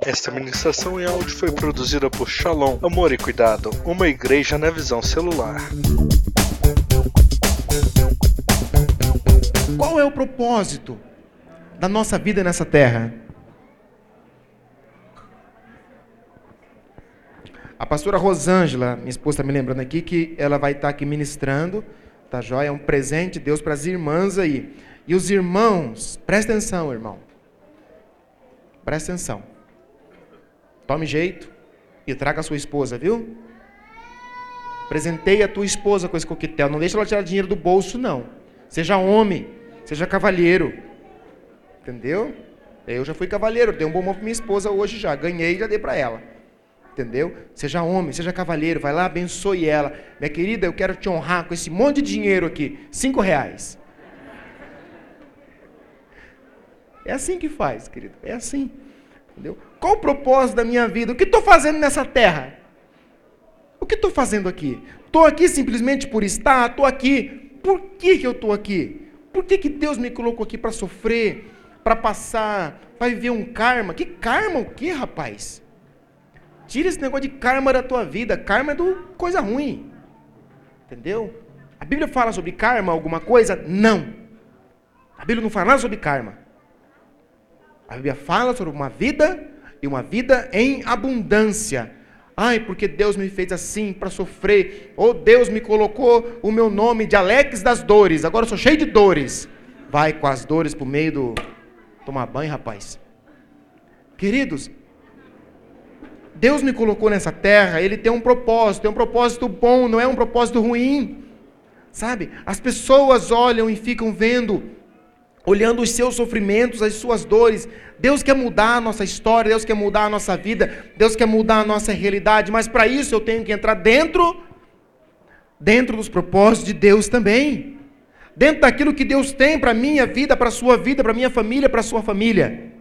Esta ministração em áudio foi produzida por Shalom, Amor e Cuidado, uma igreja na visão celular. Qual é o propósito da nossa vida nessa terra? A pastora Rosângela, minha esposa está me lembrando aqui, que ela vai estar aqui ministrando, tá joia? É um presente de Deus para as irmãs aí. E os irmãos, presta atenção, irmão. Presta atenção. Tome jeito e traga a sua esposa, viu? Presentei a tua esposa com esse coquetel. Não deixa ela tirar dinheiro do bolso, não. Seja homem, seja cavalheiro. Entendeu? Eu já fui cavalheiro, dei um bombom para minha esposa hoje já. Ganhei e já dei para ela. Entendeu? Seja homem, seja cavalheiro, vai lá, abençoe ela. Minha querida, eu quero te honrar com esse monte de dinheiro aqui. Cinco reais. É assim que faz, querido. É assim. Entendeu? Qual o propósito da minha vida? O que estou fazendo nessa terra? O que estou fazendo aqui? Estou aqui simplesmente por estar? Estou aqui. Por que, que eu estou aqui? Por que, que Deus me colocou aqui para sofrer? Para passar? Para viver um karma? Que karma o que, rapaz? Tira esse negócio de karma da tua vida. Karma é do coisa ruim. Entendeu? A Bíblia fala sobre karma alguma coisa? Não. A Bíblia não fala nada sobre karma. A Bíblia fala sobre uma vida e uma vida em abundância. Ai, porque Deus me fez assim para sofrer. Ou Deus me colocou o meu nome de Alex das dores. Agora eu sou cheio de dores. Vai com as dores para o meio do. Tomar banho, rapaz. Queridos, Deus me colocou nessa terra, Ele tem um propósito, tem um propósito bom, não é um propósito ruim. Sabe? As pessoas olham e ficam vendo, olhando os seus sofrimentos, as suas dores. Deus quer mudar a nossa história, Deus quer mudar a nossa vida, Deus quer mudar a nossa realidade, mas para isso eu tenho que entrar dentro, dentro dos propósitos de Deus também. Dentro daquilo que Deus tem para minha vida, para sua vida, para minha família, para sua família.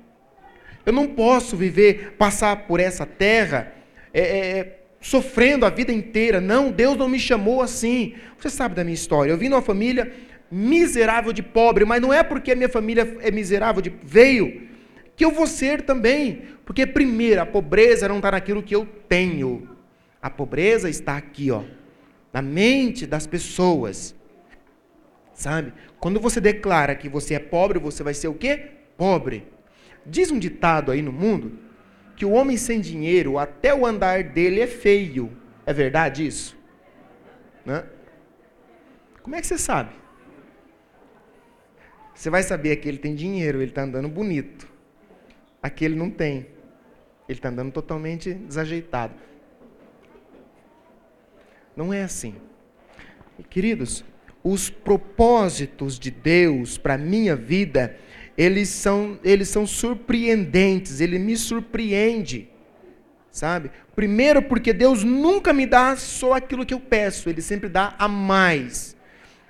Eu não posso viver, passar por essa terra é, é, é, sofrendo a vida inteira. Não, Deus não me chamou assim. Você sabe da minha história. Eu vim de uma família miserável de pobre, mas não é porque a minha família é miserável de veio que eu vou ser também. Porque primeiro, a pobreza não está naquilo que eu tenho. A pobreza está aqui, ó, na mente das pessoas. Sabe? Quando você declara que você é pobre, você vai ser o quê? Pobre. Diz um ditado aí no mundo que o homem sem dinheiro, até o andar dele é feio. É verdade isso? Né? Como é que você sabe? Você vai saber que ele tem dinheiro, ele está andando bonito. Aquele não tem. Ele está andando totalmente desajeitado. Não é assim. Queridos, os propósitos de Deus para a minha vida eles são, eles são surpreendentes, ele me surpreende. Sabe? Primeiro, porque Deus nunca me dá só aquilo que eu peço, ele sempre dá a mais.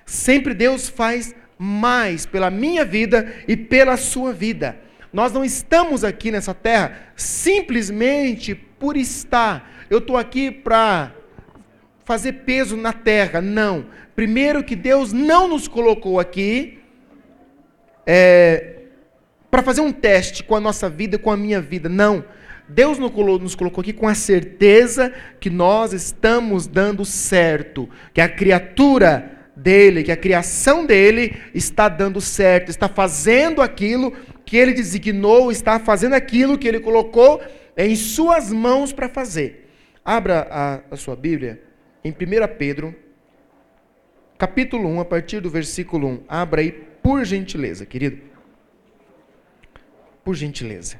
Sempre Deus faz mais pela minha vida e pela sua vida. Nós não estamos aqui nessa terra simplesmente por estar. Eu estou aqui para fazer peso na terra. Não. Primeiro, que Deus não nos colocou aqui é, para fazer um teste com a nossa vida, com a minha vida. Não. Deus nos colocou aqui com a certeza que nós estamos dando certo, que a criatura dele, que a criação dele está dando certo, está fazendo aquilo que ele designou, está fazendo aquilo que ele colocou em suas mãos para fazer. Abra a, a sua Bíblia em 1 Pedro, capítulo 1, a partir do versículo 1. Abra aí, por gentileza, querido por gentileza.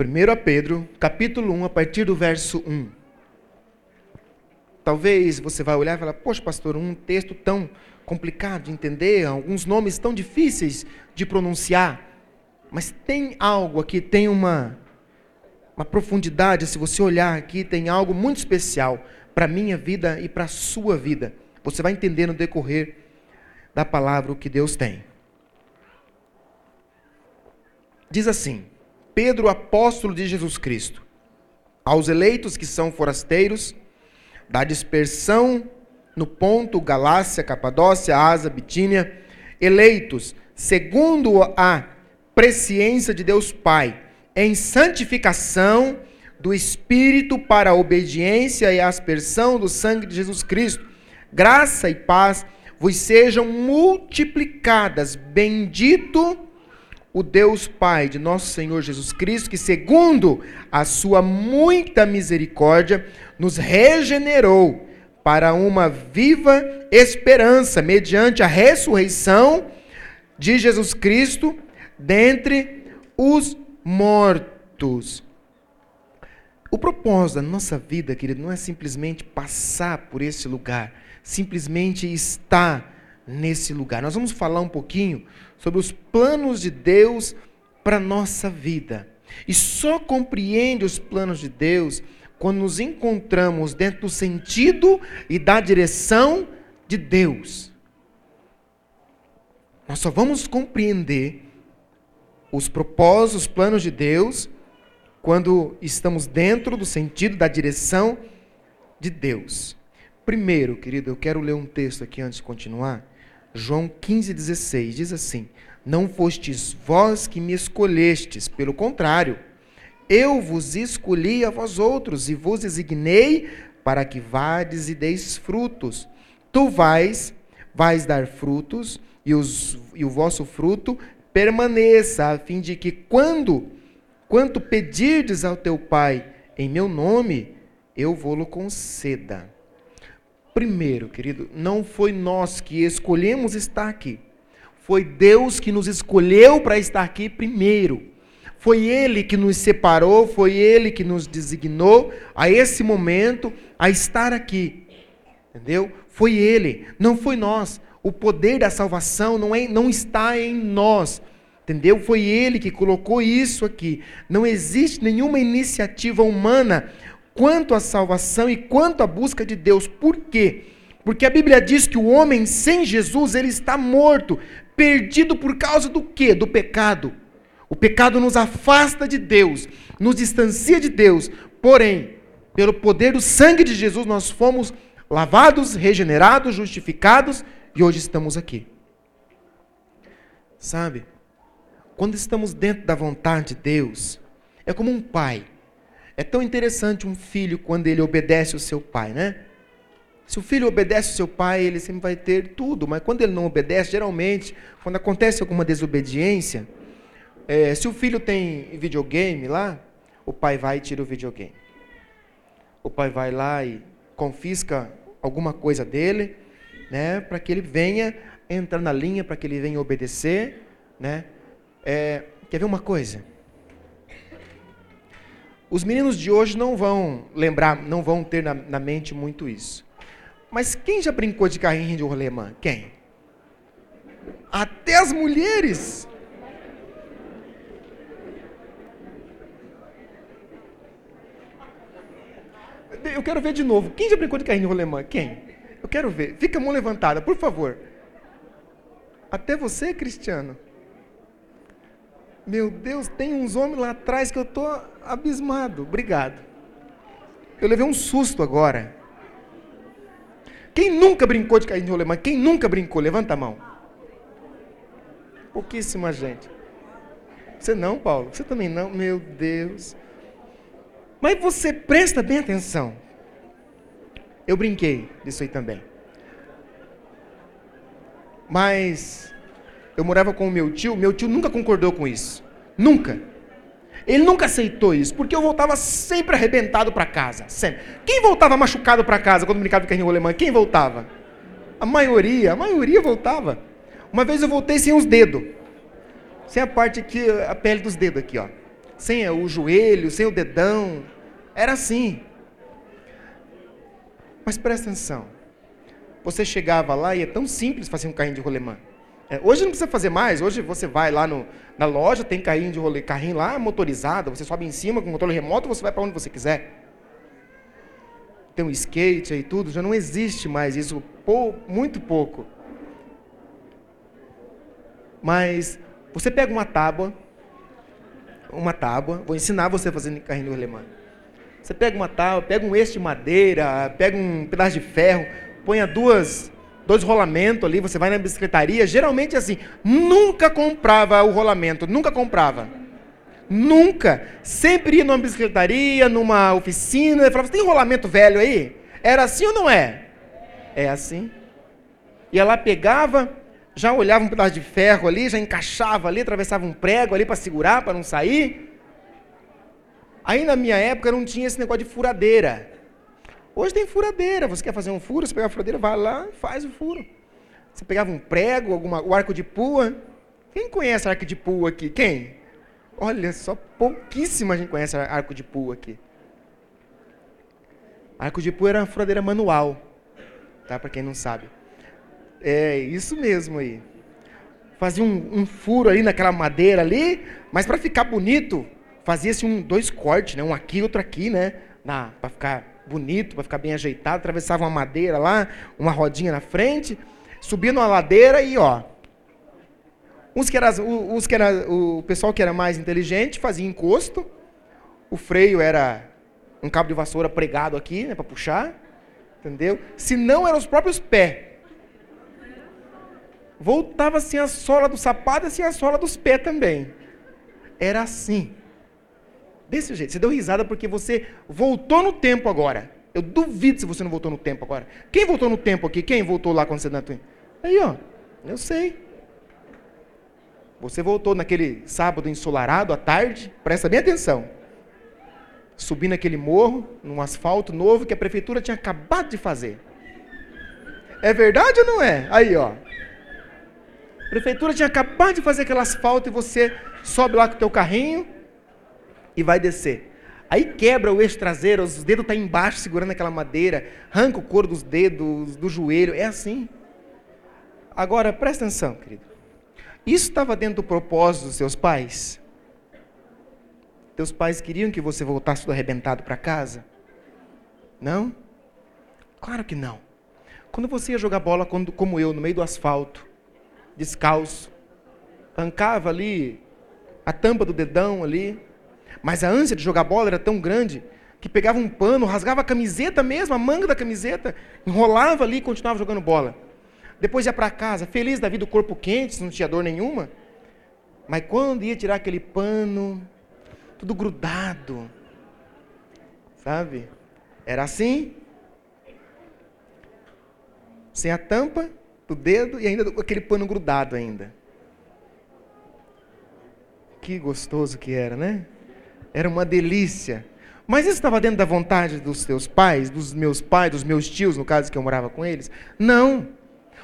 1 Pedro, capítulo 1, a partir do verso 1. Talvez você vai olhar e falar, poxa, pastor, um texto tão complicado de entender, alguns nomes tão difíceis de pronunciar. Mas tem algo aqui, tem uma, uma profundidade, se você olhar aqui, tem algo muito especial para a minha vida e para a sua vida. Você vai entender no decorrer da palavra o que Deus tem. Diz assim: Pedro, apóstolo de Jesus Cristo, aos eleitos que são forasteiros, da dispersão no ponto Galácia, Capadócia, Asa, Bitínia, eleitos segundo a presciência de Deus Pai, em santificação do Espírito para a obediência e aspersão do sangue de Jesus Cristo. Graça e paz vos sejam multiplicadas. Bendito o Deus Pai de nosso Senhor Jesus Cristo, que segundo a sua muita misericórdia, nos regenerou para uma viva esperança, mediante a ressurreição de Jesus Cristo dentre os mortos. O propósito da nossa vida, querido, não é simplesmente passar por esse lugar, simplesmente estar nesse lugar. Nós vamos falar um pouquinho sobre os planos de Deus para a nossa vida. E só compreende os planos de Deus quando nos encontramos dentro do sentido e da direção de Deus. Nós só vamos compreender os propósitos, os planos de Deus, quando estamos dentro do sentido da direção de Deus. Primeiro, querido, eu quero ler um texto aqui antes de continuar. João 15,16 diz assim: Não fostes vós que me escolhestes, pelo contrário, eu vos escolhi a vós outros e vos designei para que vades e deis frutos. Tu vais, vais dar frutos, e, os, e o vosso fruto permaneça, a fim de que quando, quanto pedirdes ao teu Pai em meu nome, eu vou-lo conceda. Primeiro, querido, não foi nós que escolhemos estar aqui. Foi Deus que nos escolheu para estar aqui primeiro. Foi Ele que nos separou, foi Ele que nos designou a esse momento a estar aqui. Entendeu? Foi Ele, não foi nós. O poder da salvação não, é, não está em nós. Entendeu? Foi Ele que colocou isso aqui. Não existe nenhuma iniciativa humana quanto à salvação e quanto à busca de Deus. Por quê? Porque a Bíblia diz que o homem sem Jesus, ele está morto, perdido por causa do quê? Do pecado. O pecado nos afasta de Deus, nos distancia de Deus. Porém, pelo poder do sangue de Jesus, nós fomos lavados, regenerados, justificados e hoje estamos aqui. Sabe? Quando estamos dentro da vontade de Deus, é como um pai. É tão interessante um filho quando ele obedece o seu pai, né? Se o filho obedece o seu pai, ele sempre vai ter tudo, mas quando ele não obedece, geralmente, quando acontece alguma desobediência, é, se o filho tem videogame lá, o pai vai e tira o videogame. O pai vai lá e confisca alguma coisa dele, né, para que ele venha entrar na linha, para que ele venha obedecer, né? É, quer ver uma coisa? Os meninos de hoje não vão lembrar, não vão ter na, na mente muito isso. Mas quem já brincou de carrinho de rolemã? Quem? Até as mulheres. Eu quero ver de novo. Quem já brincou de carrinho de rolemã? Quem? Eu quero ver. Fica a mão levantada, por favor. Até você, Cristiano. Meu Deus, tem uns homens lá atrás que eu estou abismado. Obrigado. Eu levei um susto agora. Quem nunca brincou de carrinho de rolemã? Quem nunca brincou? Levanta a mão. Pouquíssima gente. Você não, Paulo? Você também não? Meu Deus. Mas você presta bem atenção. Eu brinquei disso aí também. Mas eu morava com o meu tio, meu tio nunca concordou com isso. Nunca. Ele nunca aceitou isso, porque eu voltava sempre arrebentado para casa. Sempre. Quem voltava machucado para casa quando brincava de carrinho alemão? Quem voltava? A maioria, a maioria voltava. Uma vez eu voltei sem os dedos. Sem a parte aqui, a pele dos dedos aqui, ó sem o joelho, sem o dedão. Era assim. Mas presta atenção. Você chegava lá e é tão simples fazer um carrinho de rolemã. É, hoje não precisa fazer mais. Hoje você vai lá no, na loja, tem carrinho de rolê, carrinho lá motorizado. Você sobe em cima com controle remoto, você vai para onde você quiser. Tem um skate aí tudo. Já não existe mais isso. Pou, muito pouco. Mas você pega uma tábua uma tábua, vou ensinar você a fazer carrinho alemã. Você pega uma tábua, pega um eixo de madeira, pega um pedaço de ferro, ponha duas, dois rolamentos ali, você vai na bicicletaria, geralmente assim, nunca comprava o rolamento, nunca comprava. Nunca. Sempre ia numa bicicletaria, numa oficina, e falava, tem rolamento velho aí? Era assim ou não é? É assim. Ia lá, pegava, já olhava um pedaço de ferro ali, já encaixava ali, atravessava um prego ali para segurar, para não sair. Aí na minha época não tinha esse negócio de furadeira. Hoje tem furadeira. Você quer fazer um furo, você pega a furadeira, vai lá faz o furo. Você pegava um prego, alguma, o arco de pua. Quem conhece arco de pua aqui? Quem? Olha só, pouquíssima gente conhece arco de pua aqui. Arco de pua era uma furadeira manual, tá? Para quem não sabe. É isso mesmo aí. Fazia um, um furo ali naquela madeira ali, mas para ficar bonito, fazia-se um dois cortes, né? Um aqui, outro aqui, né? Para ficar bonito, para ficar bem ajeitado. Atravessava uma madeira lá, uma rodinha na frente, subia numa ladeira e ó, Uns que era, os que era, o pessoal que era mais inteligente fazia encosto, o freio era um cabo de vassoura pregado aqui, né, para puxar, entendeu? Se não, eram os próprios pés. Voltava assim a sola do sapato e assim a sola dos pés também. Era assim. Desse jeito. Você deu risada porque você voltou no tempo agora. Eu duvido se você não voltou no tempo agora. Quem voltou no tempo aqui? Quem voltou lá quando você nasceu? Aí, ó. Eu sei. Você voltou naquele sábado ensolarado à tarde, presta bem atenção. Subindo aquele morro, num asfalto novo que a prefeitura tinha acabado de fazer. É verdade ou não é? Aí, ó. A prefeitura tinha acabado de fazer aquele asfalto e você sobe lá com o teu carrinho e vai descer. Aí quebra o eixo traseiro, os dedos estão tá embaixo segurando aquela madeira, arranca o couro dos dedos, do joelho, é assim. Agora, presta atenção, querido. Isso estava dentro do propósito dos seus pais? Teus pais queriam que você voltasse tudo arrebentado para casa? Não? Claro que não. Quando você ia jogar bola como eu, no meio do asfalto, descalço, arrancava ali a tampa do dedão ali, mas a ânsia de jogar bola era tão grande que pegava um pano, rasgava a camiseta mesmo, a manga da camiseta, enrolava ali e continuava jogando bola. Depois ia para casa, feliz da vida, o corpo quente, não tinha dor nenhuma. Mas quando ia tirar aquele pano, tudo grudado, sabe? Era assim, sem a tampa do dedo e ainda aquele pano grudado ainda. Que gostoso que era, né? Era uma delícia. Mas isso estava dentro da vontade dos teus pais, dos meus pais, dos meus tios, no caso que eu morava com eles? Não.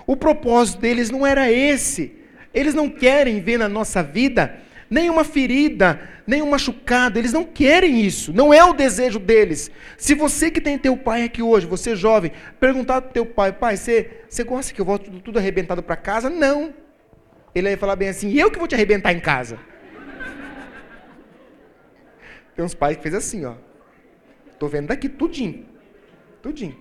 O propósito deles não era esse. Eles não querem ver na nossa vida nenhuma ferida, nenhum machucado. Eles não querem isso. Não é o desejo deles. Se você que tem teu pai aqui hoje, você jovem, perguntar para teu pai, pai, você, você gosta que eu volte tudo, tudo arrebentado para casa? Não. Ele vai falar bem assim, eu que vou te arrebentar em casa. Tem uns pais que fez assim, ó. Tô vendo daqui tudinho. Tudinho.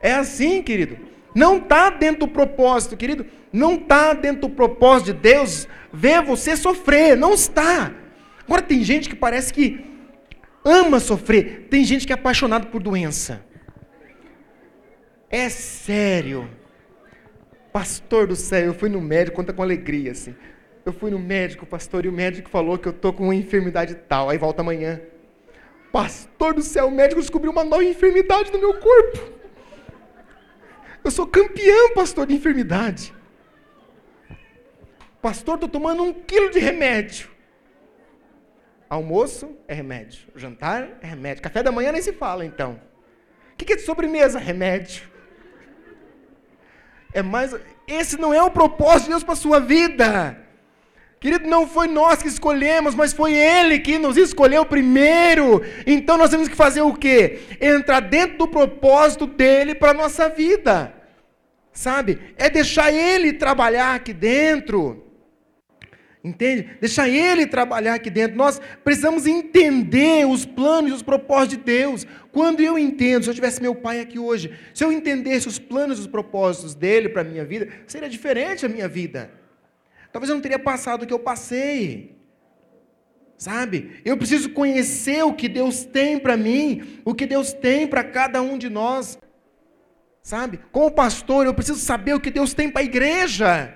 É assim, querido. Não está dentro do propósito, querido. Não está dentro do propósito de Deus ver você sofrer. Não está. Agora tem gente que parece que ama sofrer. Tem gente que é apaixonado por doença. É sério. Pastor do céu, eu fui no médico, conta com alegria, assim. Eu fui no médico, pastor, e o médico falou que eu tô com uma enfermidade tal. Aí volta amanhã. Pastor do céu, o médico descobriu uma nova enfermidade no meu corpo. Eu sou campeão, pastor, de enfermidade. Pastor, estou tomando um quilo de remédio. Almoço é remédio. Jantar é remédio. Café da manhã nem se fala, então. O que é de sobremesa? Remédio. É mais. Esse não é o propósito de Deus para a sua vida. Querido, não foi nós que escolhemos, mas foi Ele que nos escolheu primeiro. Então nós temos que fazer o quê? Entrar dentro do propósito dele para a nossa vida. Sabe? É deixar Ele trabalhar aqui dentro. Entende? Deixar Ele trabalhar aqui dentro. Nós precisamos entender os planos e os propósitos de Deus. Quando eu entendo, se eu tivesse meu pai aqui hoje, se eu entendesse os planos e os propósitos dele para a minha vida, seria diferente a minha vida. Talvez eu não teria passado o que eu passei. Sabe? Eu preciso conhecer o que Deus tem para mim, o que Deus tem para cada um de nós. Sabe? Como pastor, eu preciso saber o que Deus tem para a igreja.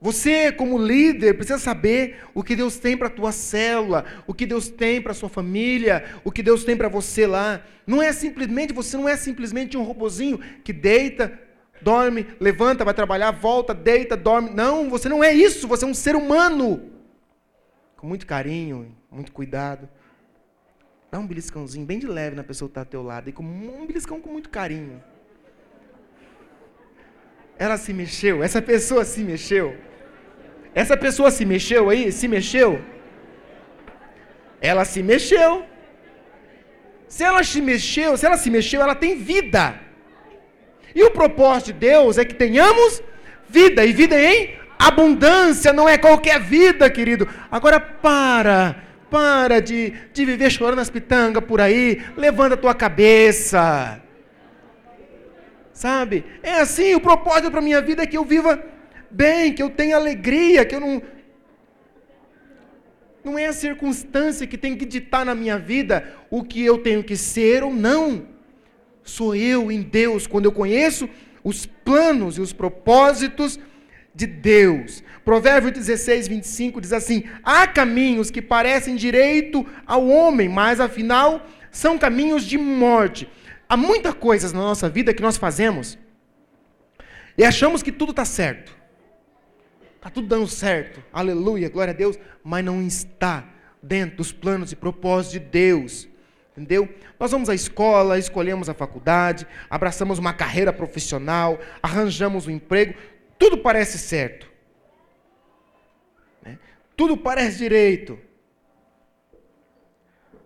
Você, como líder, precisa saber o que Deus tem para a tua célula, o que Deus tem para a sua família, o que Deus tem para você lá. Não é simplesmente, você não é simplesmente um robozinho que deita, dorme, levanta, vai trabalhar, volta, deita, dorme. Não, você não é isso, você é um ser humano. Com muito carinho, muito cuidado. Dá um beliscãozinho bem de leve na pessoa que está ao teu lado, e com um beliscão com muito carinho. Ela se mexeu, essa pessoa se mexeu. Essa pessoa se mexeu aí? Se mexeu? Ela se mexeu. Se ela se mexeu, se ela se mexeu, ela tem vida. E o propósito de Deus é que tenhamos vida e vida em abundância, não é qualquer vida, querido. Agora para, para de, de viver chorando as pitangas por aí, levanta a tua cabeça. Sabe? É assim, o propósito para minha vida é que eu viva bem, que eu tenha alegria, que eu não. Não é a circunstância que tem que ditar na minha vida o que eu tenho que ser ou não. Sou eu em Deus, quando eu conheço os planos e os propósitos de Deus. Provérbio 16, 25 diz assim: Há caminhos que parecem direito ao homem, mas afinal são caminhos de morte. Há muitas coisas na nossa vida que nós fazemos e achamos que tudo está certo. Está tudo dando certo, aleluia, glória a Deus, mas não está dentro dos planos e propósitos de Deus. Entendeu? Nós vamos à escola, escolhemos a faculdade, abraçamos uma carreira profissional, arranjamos um emprego, tudo parece certo. Né? Tudo parece direito.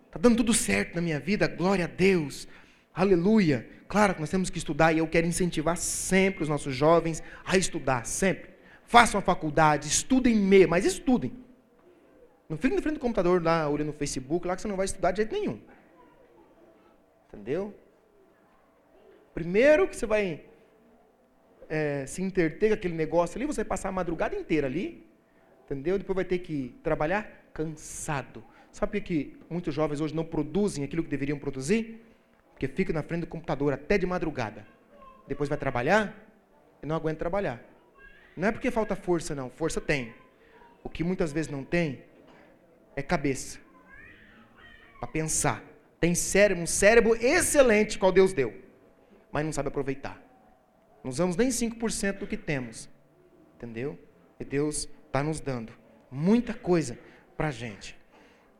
Está dando tudo certo na minha vida, glória a Deus, aleluia. Claro que nós temos que estudar e eu quero incentivar sempre os nossos jovens a estudar, sempre. Façam a faculdade, estudem mesmo, mas estudem. Não fiquem na frente do computador lá, olhando no Facebook, lá que você não vai estudar de jeito nenhum. Entendeu? Primeiro que você vai é, se interter com aquele negócio ali, você vai passar a madrugada inteira ali. Entendeu? Depois vai ter que trabalhar cansado. Sabe por que muitos jovens hoje não produzem aquilo que deveriam produzir? Porque ficam na frente do computador até de madrugada. Depois vai trabalhar e não aguenta trabalhar. Não é porque falta força, não. Força tem. O que muitas vezes não tem é cabeça. Para pensar. Tem cérebro, um cérebro excelente qual Deus deu. Mas não sabe aproveitar. Não usamos nem 5% do que temos. Entendeu? E Deus está nos dando muita coisa para a gente.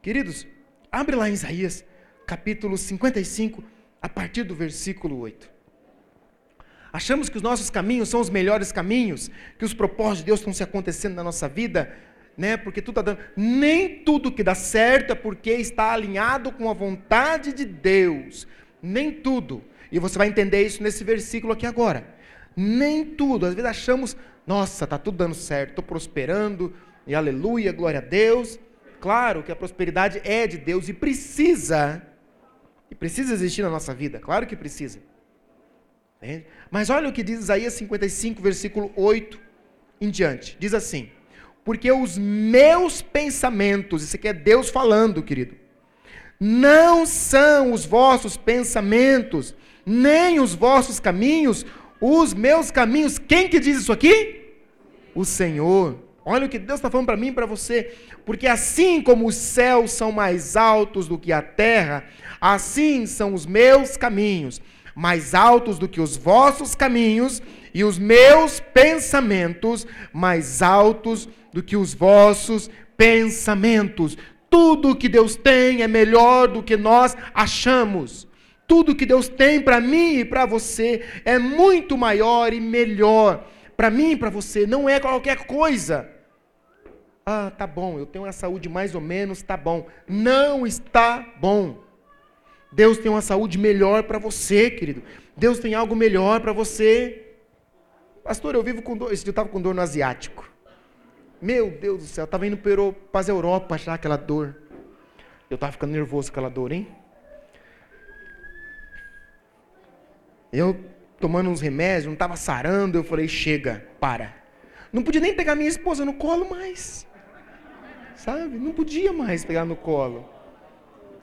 Queridos, abre lá em Isaías, capítulo 55, a partir do versículo 8. Achamos que os nossos caminhos são os melhores caminhos, que os propósitos de Deus estão se acontecendo na nossa vida, né? Porque tudo está dando. Nem tudo que dá certo é porque está alinhado com a vontade de Deus. Nem tudo. E você vai entender isso nesse versículo aqui agora. Nem tudo. Às vezes achamos, nossa, está tudo dando certo, estou prosperando, e aleluia, glória a Deus. Claro que a prosperidade é de Deus e precisa, e precisa existir na nossa vida, claro que precisa. Mas olha o que diz Isaías 55, versículo 8 em diante. Diz assim: Porque os meus pensamentos, isso aqui é Deus falando, querido, não são os vossos pensamentos, nem os vossos caminhos, os meus caminhos. Quem que diz isso aqui? O Senhor. Olha o que Deus está falando para mim e para você. Porque assim como os céus são mais altos do que a terra, assim são os meus caminhos mais altos do que os vossos caminhos, e os meus pensamentos mais altos do que os vossos pensamentos. Tudo que Deus tem é melhor do que nós achamos. Tudo que Deus tem para mim e para você é muito maior e melhor. Para mim e para você, não é qualquer coisa. Ah, tá bom, eu tenho a saúde mais ou menos, tá bom. Não está bom. Deus tem uma saúde melhor para você, querido. Deus tem algo melhor para você. Pastor, eu vivo com dor. Esse dia eu estava com dor no asiático. Meu Deus do céu, eu estava indo para as Europa achar aquela dor. Eu estava ficando nervoso com aquela dor, hein? Eu tomando uns remédios, não estava sarando, eu falei, chega, para. Não podia nem pegar minha esposa no colo mais. Sabe? Não podia mais pegar no colo.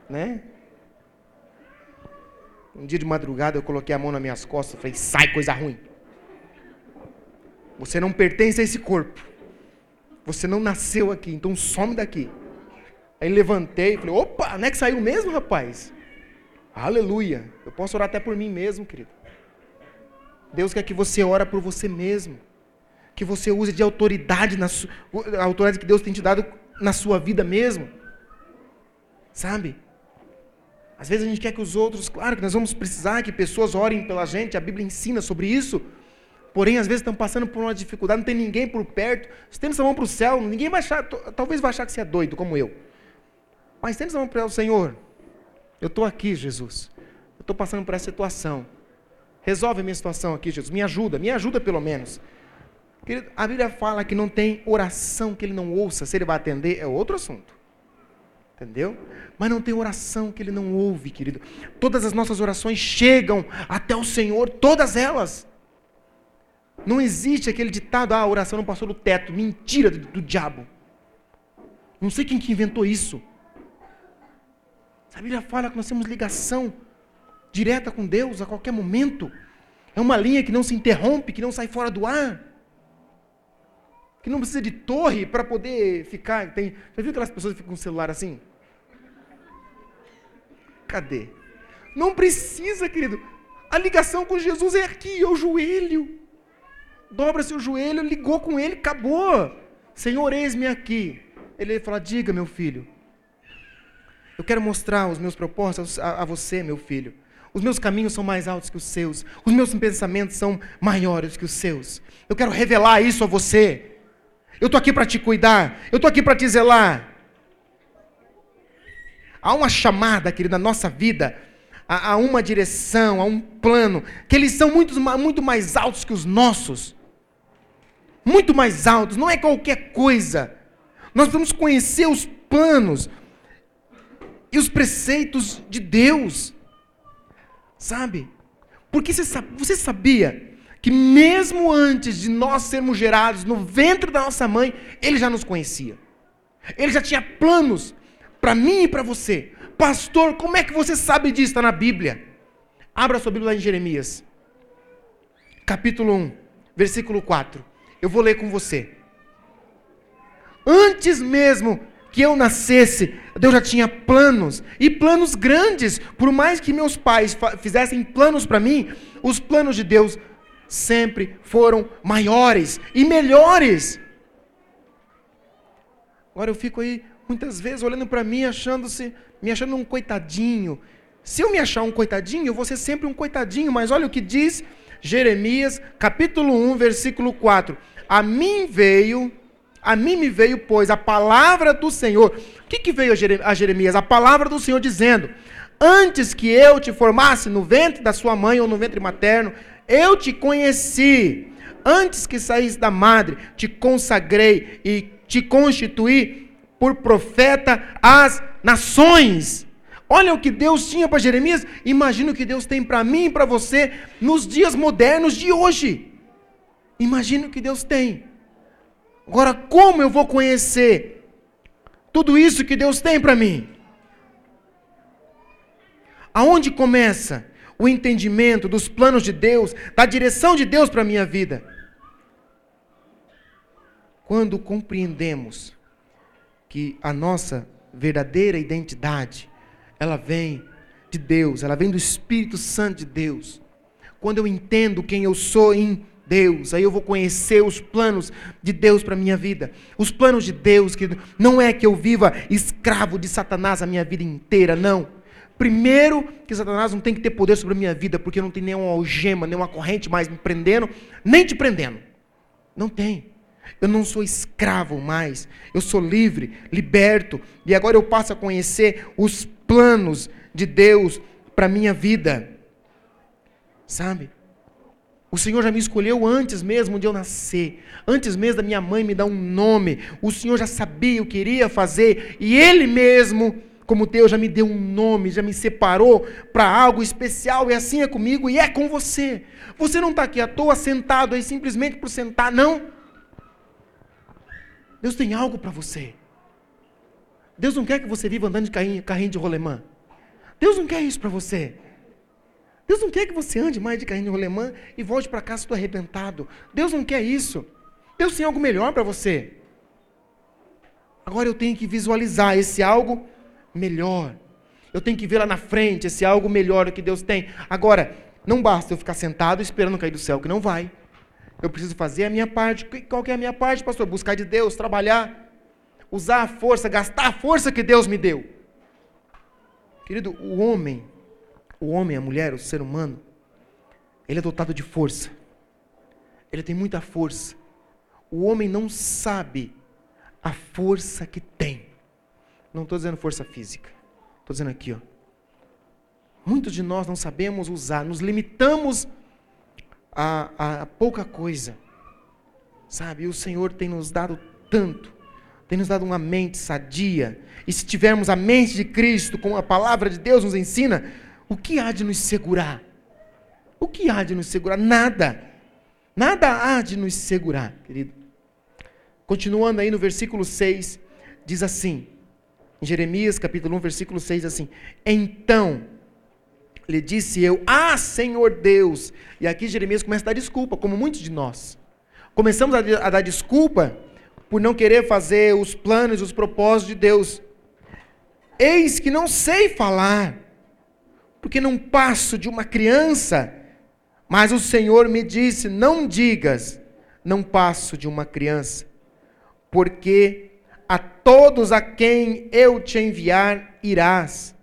Né? Um dia de madrugada eu coloquei a mão nas minhas costas e falei: sai, coisa ruim. Você não pertence a esse corpo. Você não nasceu aqui, então some daqui. Aí levantei e falei: opa, não é que saiu mesmo, rapaz? Aleluia. Eu posso orar até por mim mesmo, querido. Deus quer que você ora por você mesmo. Que você use de autoridade, na a autoridade que Deus tem te dado na sua vida mesmo. Sabe? Às vezes a gente quer que os outros, claro que nós vamos precisar que pessoas orem pela gente, a Bíblia ensina sobre isso. Porém, às vezes estão passando por uma dificuldade, não tem ninguém por perto. Estende sua mão para o céu, ninguém vai achar, talvez vai achar que você é doido, como eu. Mas estende sua mão para o Senhor. Eu estou aqui, Jesus. Eu estou passando por essa situação. Resolve a minha situação aqui, Jesus. Me ajuda, me ajuda pelo menos. Querido, a Bíblia fala que não tem oração que ele não ouça, se ele vai atender, é outro assunto. Entendeu? Mas não tem oração que ele não ouve, querido. Todas as nossas orações chegam até o Senhor, todas elas. Não existe aquele ditado, ah, a oração não passou do teto. Mentira do, do diabo. Não sei quem que inventou isso. A Bíblia fala que nós temos ligação direta com Deus a qualquer momento. É uma linha que não se interrompe, que não sai fora do ar. Que não precisa de torre para poder ficar. Tem, já viu aquelas pessoas que ficam com o celular assim? Cadê? Não precisa, querido. A ligação com Jesus é aqui, é o joelho. Dobra seu joelho, ligou com ele, acabou. Senhor, eis-me aqui. Ele fala: Diga, meu filho. Eu quero mostrar os meus propósitos a, a você, meu filho. Os meus caminhos são mais altos que os seus. Os meus pensamentos são maiores que os seus. Eu quero revelar isso a você. Eu estou aqui para te cuidar. Eu estou aqui para te zelar. Há uma chamada, querido, na nossa vida, a, uma direção, a um plano, que eles são muito, muito mais altos que os nossos. Muito mais altos, não é qualquer coisa. Nós vamos conhecer os planos e os preceitos de Deus. Sabe? Porque você sabia que mesmo antes de nós sermos gerados no ventre da nossa mãe, ele já nos conhecia. Ele já tinha planos para mim e para você. Pastor, como é que você sabe disso? Está na Bíblia. Abra sua Bíblia lá em Jeremias, capítulo 1, versículo 4. Eu vou ler com você. Antes mesmo que eu nascesse, Deus já tinha planos, e planos grandes. Por mais que meus pais fizessem planos para mim, os planos de Deus sempre foram maiores e melhores. Agora eu fico aí muitas vezes olhando para mim, achando-se, me achando um coitadinho. Se eu me achar um coitadinho, eu vou ser sempre um coitadinho, mas olha o que diz Jeremias, capítulo 1, versículo 4. A mim veio, a mim me veio, pois, a palavra do Senhor. O que, que veio a Jeremias? A palavra do Senhor dizendo: Antes que eu te formasse no ventre da sua mãe ou no ventre materno, eu te conheci. Antes que saísse da madre, te consagrei e te constituí por profeta às nações. Olha o que Deus tinha para Jeremias. Imagina o que Deus tem para mim e para você nos dias modernos de hoje. Imagina o que Deus tem. Agora, como eu vou conhecer tudo isso que Deus tem para mim? Aonde começa? o entendimento dos planos de Deus, da direção de Deus para a minha vida. Quando compreendemos que a nossa verdadeira identidade, ela vem de Deus, ela vem do Espírito Santo de Deus. Quando eu entendo quem eu sou em Deus, aí eu vou conhecer os planos de Deus para a minha vida. Os planos de Deus, que não é que eu viva escravo de Satanás a minha vida inteira, não Primeiro, que Satanás não tem que ter poder sobre a minha vida, porque não tem nenhuma algema, nenhuma corrente mais me prendendo, nem te prendendo. Não tem. Eu não sou escravo mais. Eu sou livre, liberto. E agora eu passo a conhecer os planos de Deus para a minha vida. Sabe? O Senhor já me escolheu antes mesmo de eu nascer, antes mesmo da minha mãe me dar um nome. O Senhor já sabia o que iria fazer e Ele mesmo como Deus já me deu um nome, já me separou para algo especial, e assim é comigo e é com você. Você não está aqui à toa sentado aí simplesmente por sentar, não. Deus tem algo para você. Deus não quer que você viva andando de carrinho, carrinho de rolemã. Deus não quer isso para você. Deus não quer que você ande mais de carrinho rolemã e volte para casa todo arrebentado. Deus não quer isso. Deus tem algo melhor para você. Agora eu tenho que visualizar esse algo melhor. Eu tenho que ver lá na frente esse algo melhor que Deus tem. Agora, não basta eu ficar sentado esperando cair do céu, que não vai. Eu preciso fazer a minha parte. Qual que é a minha parte, pastor? Buscar de Deus, trabalhar, usar a força, gastar a força que Deus me deu. Querido, o homem, o homem, a mulher, o ser humano, ele é dotado de força. Ele tem muita força. O homem não sabe a força que tem. Não estou dizendo força física. Estou dizendo aqui, ó. Muitos de nós não sabemos usar, nos limitamos a, a, pouca coisa. Sabe? E o Senhor tem nos dado tanto, tem nos dado uma mente sadia. E se tivermos a mente de Cristo, como a palavra de Deus nos ensina, o que há de nos segurar? O que há de nos segurar? Nada. Nada há de nos segurar, querido. Continuando aí no versículo 6, diz assim, em Jeremias capítulo 1, versículo 6, assim: Então lhe disse eu, Ah, Senhor Deus. E aqui Jeremias começa a dar desculpa, como muitos de nós. Começamos a, a dar desculpa por não querer fazer os planos, os propósitos de Deus. Eis que não sei falar, porque não passo de uma criança. Mas o Senhor me disse: Não digas, não passo de uma criança porque a todos a quem eu te enviar irás,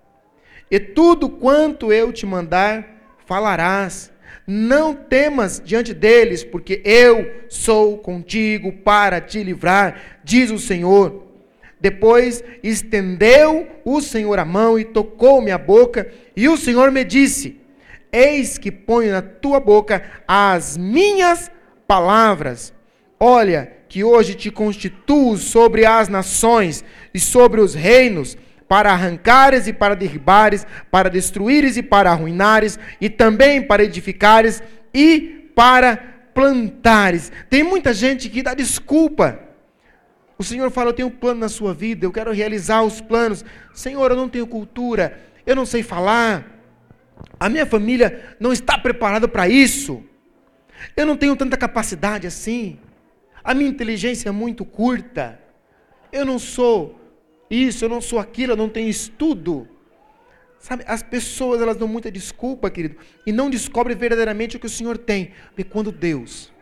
e tudo quanto eu te mandar falarás. Não temas diante deles, porque eu sou contigo para te livrar, diz o Senhor. Depois estendeu o Senhor a mão e tocou minha boca, e o Senhor me disse: Eis que ponho na tua boca as minhas palavras. Olha, que hoje te constituo sobre as nações e sobre os reinos, para arrancares e para derribares, para destruíres e para arruinares, e também para edificares e para plantares. Tem muita gente que dá desculpa. O Senhor fala: Eu tenho um plano na sua vida, eu quero realizar os planos. Senhor, eu não tenho cultura, eu não sei falar, a minha família não está preparada para isso, eu não tenho tanta capacidade assim. A minha inteligência é muito curta. Eu não sou isso, eu não sou aquilo, eu não tenho estudo. Sabe, as pessoas elas dão muita desculpa, querido, e não descobrem verdadeiramente o que o Senhor tem. Porque quando Deus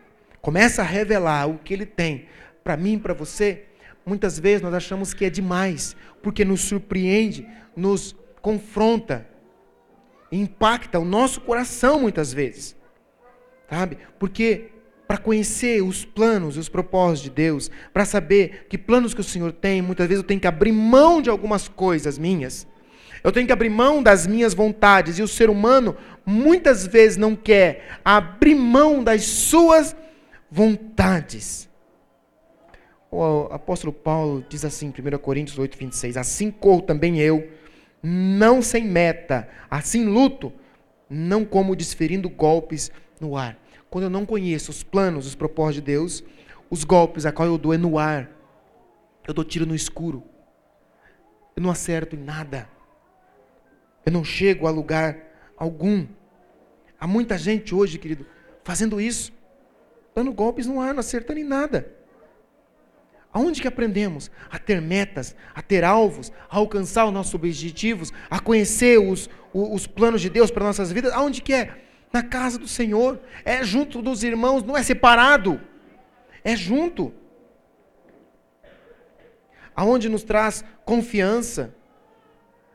começa a revelar o que Ele tem para mim e para você, muitas vezes nós achamos que é demais, porque nos surpreende, nos confronta, impacta o nosso coração muitas vezes. Sabe? Porque para conhecer os planos e os propósitos de Deus, para saber que planos que o Senhor tem, muitas vezes eu tenho que abrir mão de algumas coisas minhas. Eu tenho que abrir mão das minhas vontades. E o ser humano muitas vezes não quer abrir mão das suas vontades. O apóstolo Paulo diz assim, 1 Coríntios 8, 26: Assim corro também eu, não sem meta, assim luto, não como desferindo golpes no ar. Quando eu não conheço os planos, os propósitos de Deus, os golpes a qual eu dou é no ar. Eu dou tiro no escuro. Eu não acerto em nada. Eu não chego a lugar algum. Há muita gente hoje, querido, fazendo isso, dando golpes no ar, não acertando em nada. Aonde que aprendemos a ter metas, a ter alvos, a alcançar os nossos objetivos, a conhecer os, os, os planos de Deus para nossas vidas? Aonde que é? na casa do Senhor, é junto dos irmãos, não é separado, é junto. Aonde nos traz confiança,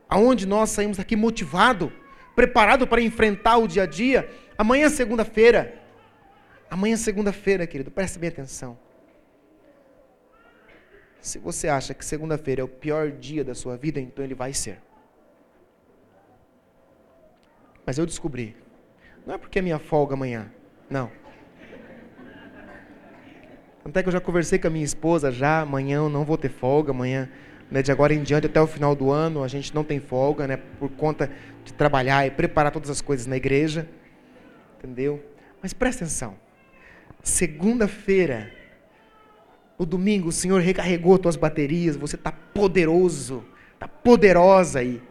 aonde nós saímos aqui motivado, preparado para enfrentar o dia a dia. Amanhã é segunda-feira. Amanhã é segunda-feira, querido, preste bem atenção. Se você acha que segunda-feira é o pior dia da sua vida, então ele vai ser. Mas eu descobri não é porque é minha folga amanhã. Não. Até que eu já conversei com a minha esposa já, amanhã eu não vou ter folga, amanhã, né, de agora em diante até o final do ano, a gente não tem folga, né, por conta de trabalhar e preparar todas as coisas na igreja. Entendeu? Mas presta atenção. Segunda-feira, o domingo, o Senhor recarregou tuas baterias, você está poderoso, está poderosa aí.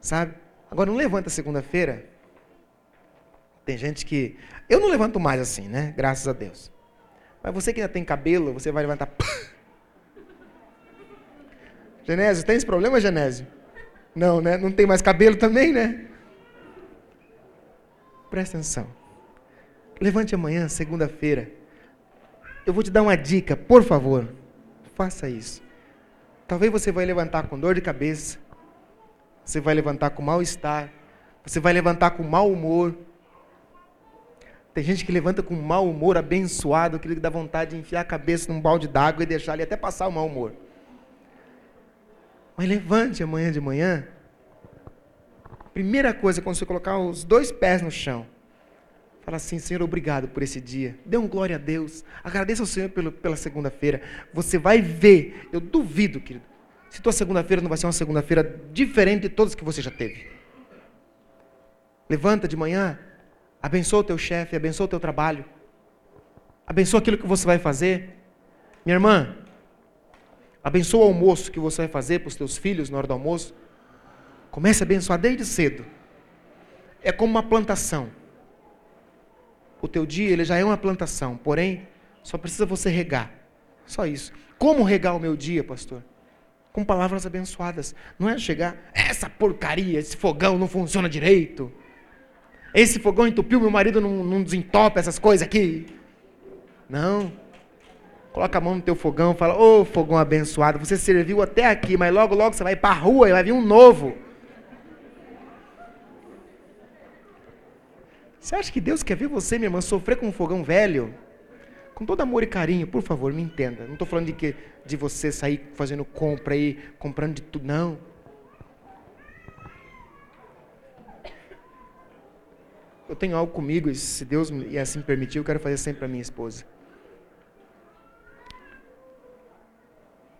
Sabe? Agora não levanta segunda-feira Tem gente que. Eu não levanto mais assim, né? Graças a Deus. Mas você que ainda tem cabelo, você vai levantar. Genésio, tem esse problema, Genésio? Não, né? Não tem mais cabelo também, né? Presta atenção. Levante amanhã, segunda-feira. Eu vou te dar uma dica, por favor. Faça isso. Talvez você vai levantar com dor de cabeça. Você vai levantar com mal-estar. Você vai levantar com mau humor. Tem gente que levanta com mau humor abençoado, que dá vontade de enfiar a cabeça num balde d'água e deixar ele até passar o mau humor. Mas levante amanhã de manhã. Primeira coisa, quando você colocar os dois pés no chão, fala assim: Senhor, obrigado por esse dia. Dê um glória a Deus. Agradeça ao Senhor pelo, pela segunda-feira. Você vai ver, eu duvido, querido, se tua segunda-feira não vai ser uma segunda-feira diferente de todas que você já teve. Levanta de manhã, abençoa o teu chefe, abençoa o teu trabalho, abençoa aquilo que você vai fazer. Minha irmã, Abençoa o almoço que você vai fazer para os teus filhos na hora do almoço. Comece a abençoar desde cedo. É como uma plantação. O teu dia ele já é uma plantação, porém só precisa você regar. Só isso. Como regar o meu dia, pastor? Com palavras abençoadas. Não é chegar, essa porcaria, esse fogão não funciona direito. Esse fogão entupiu, meu marido não, não desentope essas coisas aqui. Não. Coloca a mão no teu fogão, fala: "Ô, oh, fogão abençoado, você serviu até aqui, mas logo logo você vai para a rua e vai vir um novo". Você acha que Deus quer ver você, minha irmã, sofrer com um fogão velho? Com todo amor e carinho, por favor, me entenda. Não estou falando de que de você sair fazendo compra aí, comprando de tudo, não. Eu tenho algo comigo, e se Deus me assim permitir, eu quero fazer sempre para minha esposa.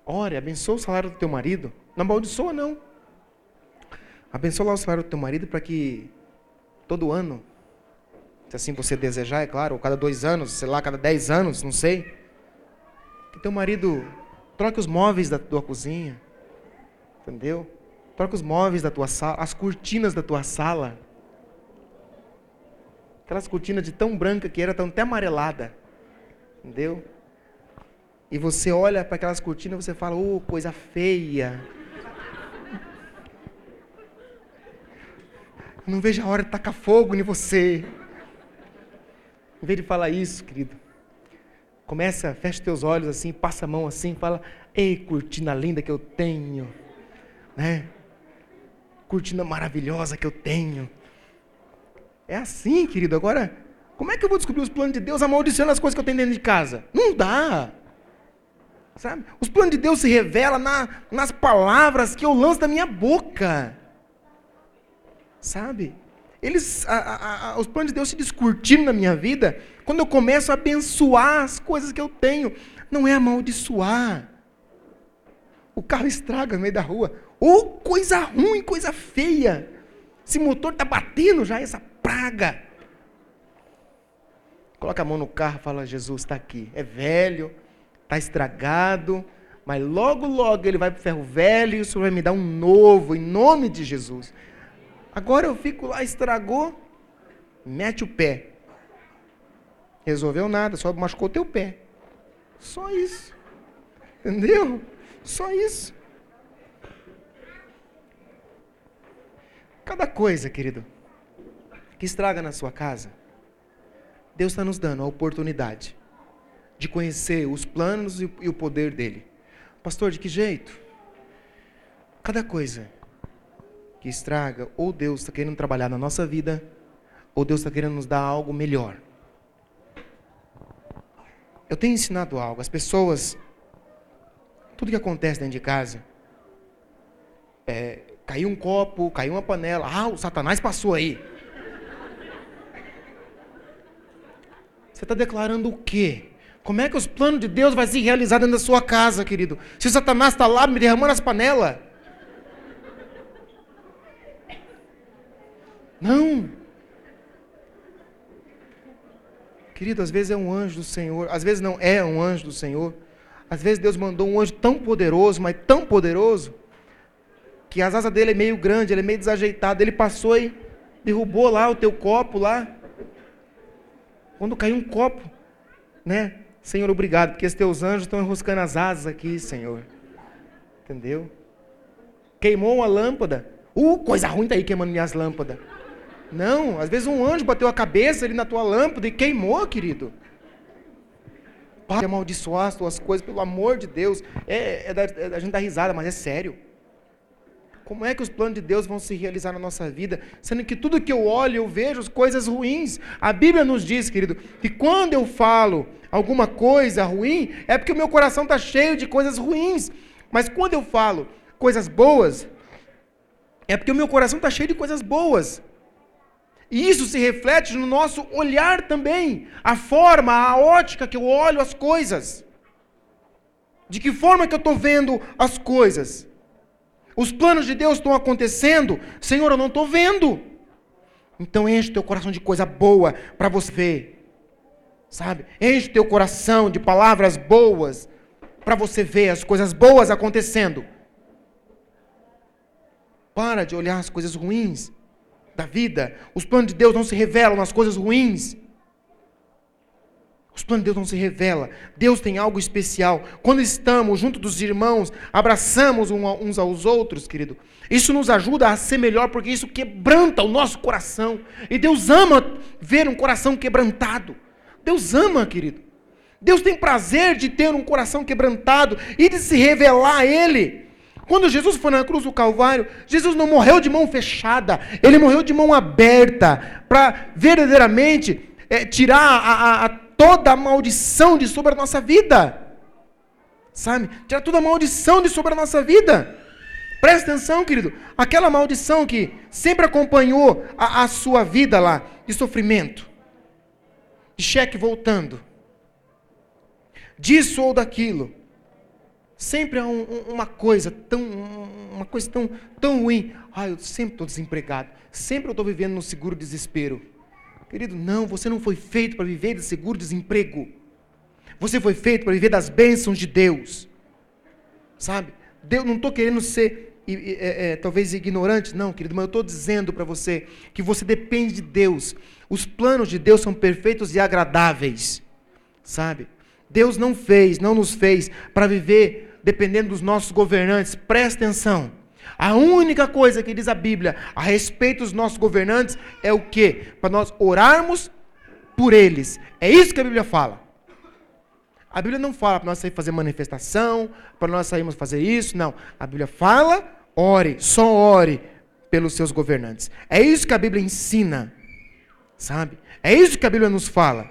Ore, abençoa o salário do teu marido. Não amaldiçoa, não. Abençoa lá o salário do teu marido para que todo ano, se assim você desejar, é claro, ou cada dois anos, sei lá, cada dez anos, não sei, que teu marido troque os móveis da tua cozinha, entendeu? Troque os móveis da tua sala, as cortinas da tua sala. Aquelas cortinas de tão branca que era, tão até amarelada, entendeu? E você olha para aquelas cortinas e você fala, oh, coisa feia. Não vejo a hora de tacar fogo em você. Em vez de falar isso, querido, começa, fecha teus olhos assim, passa a mão assim, fala, ei, cortina linda que eu tenho, né? Cortina maravilhosa que eu tenho. É assim, querido. Agora, como é que eu vou descobrir os planos de Deus amaldiçoando as coisas que eu tenho dentro de casa? Não dá. Sabe? Os planos de Deus se revelam na, nas palavras que eu lanço da minha boca. Sabe? Eles, a, a, os planos de Deus se descortinam na minha vida quando eu começo a abençoar as coisas que eu tenho. Não é amaldiçoar. O carro estraga no meio da rua. Ou coisa ruim, coisa feia. Esse motor está batendo já, essa praga. Coloca a mão no carro e fala: Jesus está aqui. É velho está estragado, mas logo, logo ele vai para o ferro velho e o Senhor vai me dar um novo, em nome de Jesus. Agora eu fico lá, estragou, mete o pé. Resolveu nada, só machucou teu pé. Só isso. Entendeu? Só isso. Cada coisa, querido, que estraga na sua casa, Deus está nos dando a oportunidade de conhecer os planos e o poder dele. Pastor, de que jeito? Cada coisa que estraga, ou Deus está querendo trabalhar na nossa vida, ou Deus está querendo nos dar algo melhor. Eu tenho ensinado algo. As pessoas, tudo que acontece dentro de casa, é, caiu um copo, caiu uma panela, ah, o Satanás passou aí. Você está declarando o quê? Como é que os planos de Deus vão se realizar dentro da sua casa, querido? Se Satanás está lá me derramando as panelas. Não. Querido, às vezes é um anjo do Senhor, às vezes não é um anjo do Senhor. Às vezes Deus mandou um anjo tão poderoso, mas tão poderoso, que as asas dele é meio grande, ele é meio desajeitado. Ele passou e derrubou lá o teu copo lá. Quando caiu um copo, né? Senhor, obrigado, porque os teus anjos estão enroscando as asas aqui, Senhor. Entendeu? Queimou uma lâmpada. Uh, coisa ruim tá aí queimando minhas lâmpadas. Não, às vezes um anjo bateu a cabeça ali na tua lâmpada e queimou, querido. Para de amaldiçoar as tuas coisas, pelo amor de Deus. É, é, da, é a gente dá risada, mas é sério. Como é que os planos de Deus vão se realizar na nossa vida, sendo que tudo que eu olho, eu vejo coisas ruins? A Bíblia nos diz, querido, que quando eu falo alguma coisa ruim, é porque o meu coração está cheio de coisas ruins. Mas quando eu falo coisas boas, é porque o meu coração está cheio de coisas boas. E isso se reflete no nosso olhar também, a forma, a ótica que eu olho as coisas. De que forma que eu estou vendo as coisas? Os planos de Deus estão acontecendo. Senhor, eu não estou vendo. Então enche teu coração de coisa boa para você ver. Sabe? Enche teu coração de palavras boas para você ver as coisas boas acontecendo. Para de olhar as coisas ruins da vida. Os planos de Deus não se revelam nas coisas ruins. Os planos de Deus não se revelam. Deus tem algo especial. Quando estamos junto dos irmãos, abraçamos uns aos outros, querido. Isso nos ajuda a ser melhor, porque isso quebranta o nosso coração. E Deus ama ver um coração quebrantado. Deus ama, querido. Deus tem prazer de ter um coração quebrantado e de se revelar a Ele. Quando Jesus foi na cruz do Calvário, Jesus não morreu de mão fechada, ele morreu de mão aberta, para verdadeiramente é, tirar a, a, toda a maldição de sobre a nossa vida. Sabe? Tirar toda a maldição de sobre a nossa vida. Presta atenção, querido. Aquela maldição que sempre acompanhou a, a sua vida lá, de sofrimento, de cheque voltando, disso ou daquilo. Sempre há um, uma coisa tão, uma coisa tão, tão ruim. Ah, eu sempre estou desempregado. Sempre eu estou vivendo no seguro desespero. Querido, não, você não foi feito para viver de seguro desemprego. Você foi feito para viver das bênçãos de Deus. Sabe? Deus, não estou querendo ser é, é, talvez ignorante, não, querido, mas eu estou dizendo para você que você depende de Deus. Os planos de Deus são perfeitos e agradáveis. Sabe? Deus não fez, não nos fez para viver dependendo dos nossos governantes. Presta atenção. A única coisa que diz a Bíblia a respeito dos nossos governantes é o que? Para nós orarmos por eles. É isso que a Bíblia fala. A Bíblia não fala para nós sair fazer manifestação, para nós sairmos fazer isso, não. A Bíblia fala, ore, só ore pelos seus governantes. É isso que a Bíblia ensina, sabe? É isso que a Bíblia nos fala.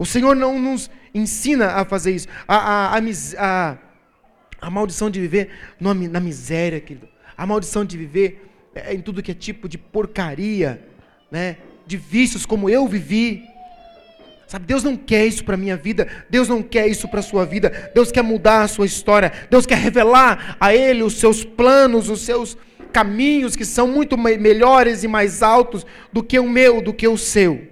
O Senhor não nos ensina a fazer isso. A, a, a, a, a maldição de viver na miséria, querido a maldição de viver é, em tudo que é tipo de porcaria, né? de vícios como eu vivi. Sabe, Deus não quer isso para minha vida, Deus não quer isso para a sua vida, Deus quer mudar a sua história, Deus quer revelar a Ele os seus planos, os seus caminhos que são muito melhores e mais altos do que o meu, do que o seu.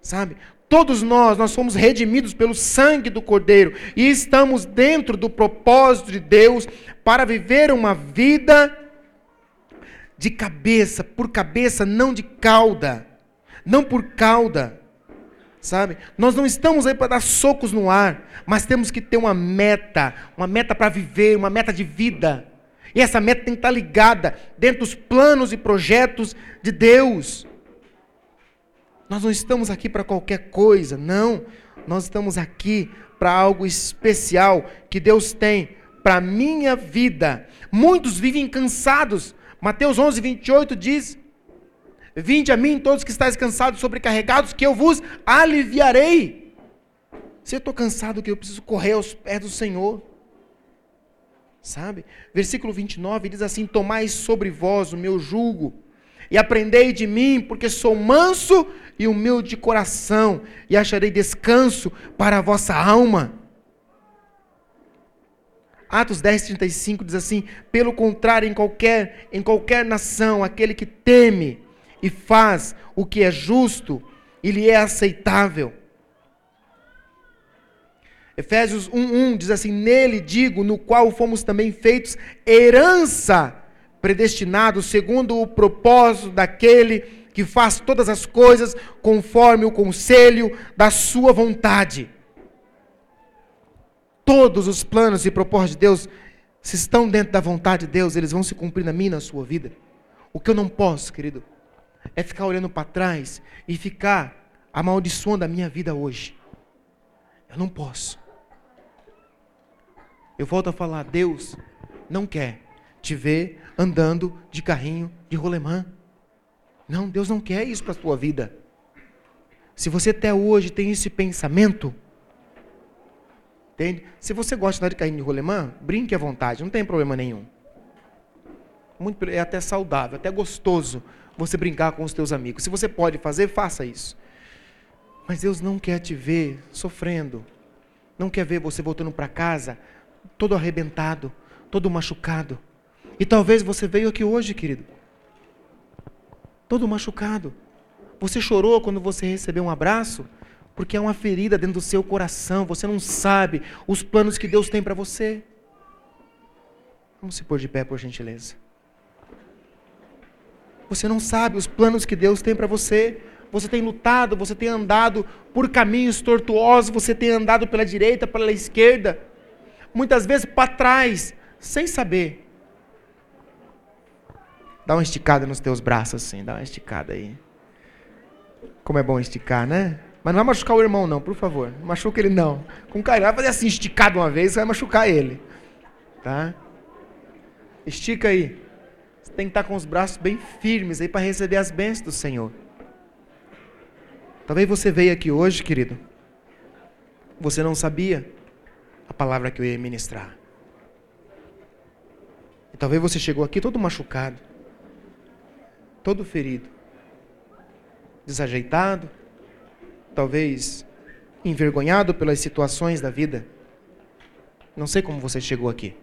Sabe? Todos nós, nós fomos redimidos pelo sangue do Cordeiro e estamos dentro do propósito de Deus para viver uma vida de cabeça, por cabeça, não de cauda. Não por cauda. Sabe? Nós não estamos aí para dar socos no ar, mas temos que ter uma meta, uma meta para viver, uma meta de vida. E essa meta tem que estar ligada dentro dos planos e projetos de Deus. Nós não estamos aqui para qualquer coisa, não. Nós estamos aqui para algo especial que Deus tem para a minha vida. Muitos vivem cansados. Mateus 11, 28 diz: Vinde a mim, todos que estáis cansados, sobrecarregados, que eu vos aliviarei. Se eu estou cansado, que eu preciso correr aos pés do Senhor. Sabe? Versículo 29 diz assim: Tomai sobre vós o meu jugo, e aprendei de mim, porque sou manso e humilde de coração, e acharei descanso para a vossa alma Atos 10, 35 diz assim: pelo contrário, em qualquer, em qualquer nação, aquele que teme e faz o que é justo, ele é aceitável. Efésios 1:1 diz assim: Nele digo, no qual fomos também feitos herança, predestinados segundo o propósito daquele que faz todas as coisas conforme o conselho da sua vontade. Todos os planos e propósitos de Deus, se estão dentro da vontade de Deus, eles vão se cumprir na minha na sua vida. O que eu não posso, querido, é ficar olhando para trás e ficar amaldiçoando a minha vida hoje. Eu não posso. Eu volto a falar, Deus não quer te ver andando de carrinho de rolemã. Não, Deus não quer isso para a tua vida. Se você até hoje tem esse pensamento, entende? Se você gosta de andar de carrinho de rolemã, brinque à vontade, não tem problema nenhum. Muito, é até saudável, até gostoso você brincar com os teus amigos. Se você pode fazer, faça isso. Mas Deus não quer te ver sofrendo. Não quer ver você voltando para casa todo arrebentado, todo machucado. E talvez você veio aqui hoje, querido, todo machucado. Você chorou quando você recebeu um abraço, porque é uma ferida dentro do seu coração. Você não sabe os planos que Deus tem para você. Vamos se pôr de pé, por gentileza. Você não sabe os planos que Deus tem para você. Você tem lutado, você tem andado por caminhos tortuosos, você tem andado pela direita, pela esquerda, muitas vezes para trás, sem saber. Dá uma esticada nos teus braços assim, dá uma esticada aí. Como é bom esticar, né? Mas não vai machucar o irmão, não, por favor. Não machuca ele, não. Com carinho. Vai fazer assim, esticado uma vez, você vai machucar ele. Tá? Estica aí. Você tem que estar com os braços bem firmes aí para receber as bênçãos do Senhor. Talvez você veio aqui hoje, querido. Você não sabia a palavra que eu ia ministrar. E talvez você chegou aqui todo machucado, todo ferido, desajeitado, talvez envergonhado pelas situações da vida. Não sei como você chegou aqui.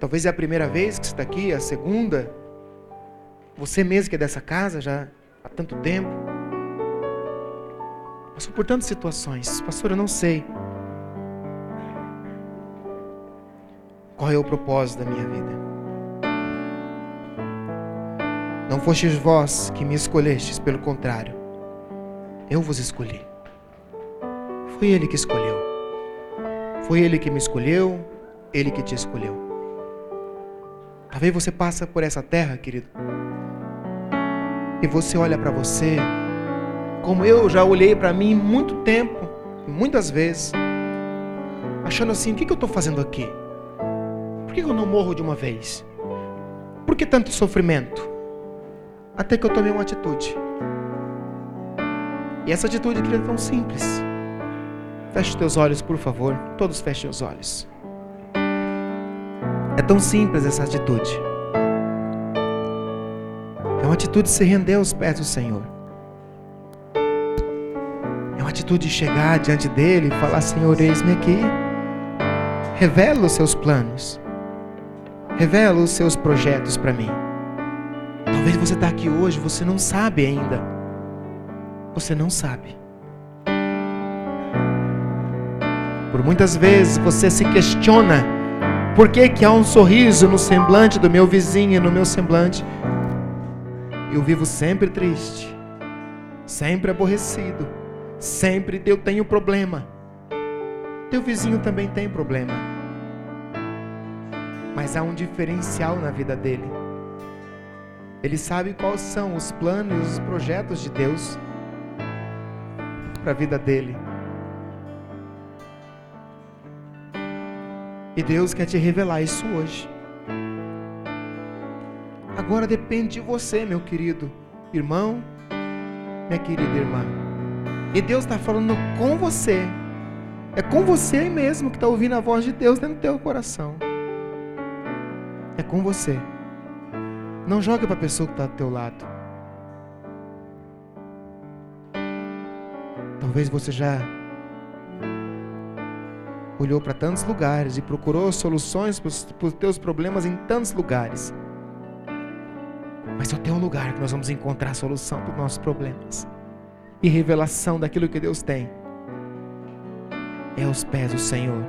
Talvez é a primeira vez que está aqui, a segunda. Você mesmo que é dessa casa já há tanto tempo. Passou por tantas situações. Pastor, eu não sei. Qual é o propósito da minha vida? Não fostes vós que me escolhestes, pelo contrário, eu vos escolhi. Foi Ele que escolheu. Foi Ele que me escolheu, Ele que te escolheu. Talvez você passa por essa terra, querido, e você olha para você, como eu já olhei para mim muito tempo, muitas vezes, achando assim: o que, que eu estou fazendo aqui? Que, eu não morro de uma vez? Por que tanto sofrimento? Até que eu tomei uma atitude. E essa atitude, é tão simples. Feche teus olhos, por favor. Todos fechem os olhos. É tão simples essa atitude. É uma atitude de se render aos pés do Senhor. É uma atitude de chegar diante dele e falar: Senhor, eis-me aqui. Revela os seus planos. Revela os seus projetos para mim. Talvez você está aqui hoje, você não sabe ainda. Você não sabe. Por muitas vezes você se questiona por que, que há um sorriso no semblante do meu vizinho no meu semblante? Eu vivo sempre triste, sempre aborrecido, sempre eu tenho problema. Teu vizinho também tem problema. Mas há um diferencial na vida dele. Ele sabe quais são os planos os projetos de Deus para a vida dele. E Deus quer te revelar isso hoje. Agora depende de você, meu querido irmão, minha querida irmã. E Deus está falando com você. É com você mesmo que está ouvindo a voz de Deus dentro do teu coração. É com você. Não joga para a pessoa que está do teu lado. Talvez você já olhou para tantos lugares e procurou soluções para os teus problemas em tantos lugares. Mas só tem um lugar que nós vamos encontrar a solução para os nossos problemas e revelação daquilo que Deus tem. É aos pés do Senhor.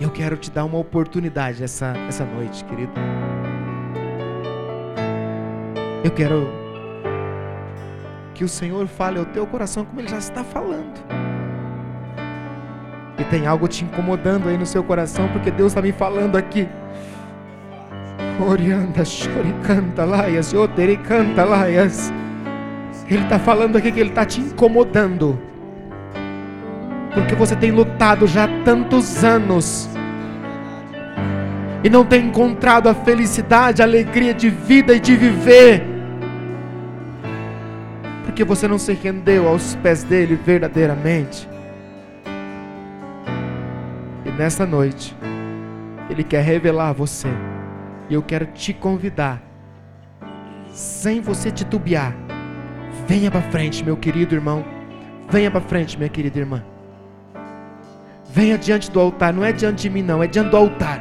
Eu quero te dar uma oportunidade essa, essa noite, querido. Eu quero que o Senhor fale ao teu coração como Ele já está falando. E tem algo te incomodando aí no seu coração, porque Deus está me falando aqui. Orianda, canta laias, canta laias. Ele está falando aqui que Ele está te incomodando. Porque você tem lutado já tantos anos. E não tem encontrado a felicidade, a alegria de vida e de viver. Porque você não se rendeu aos pés dele verdadeiramente. E nessa noite, Ele quer revelar a você. E eu quero te convidar, sem você titubear, venha para frente, meu querido irmão. Venha para frente, minha querida irmã. Venha diante do altar, não é diante de mim, não, é diante do altar.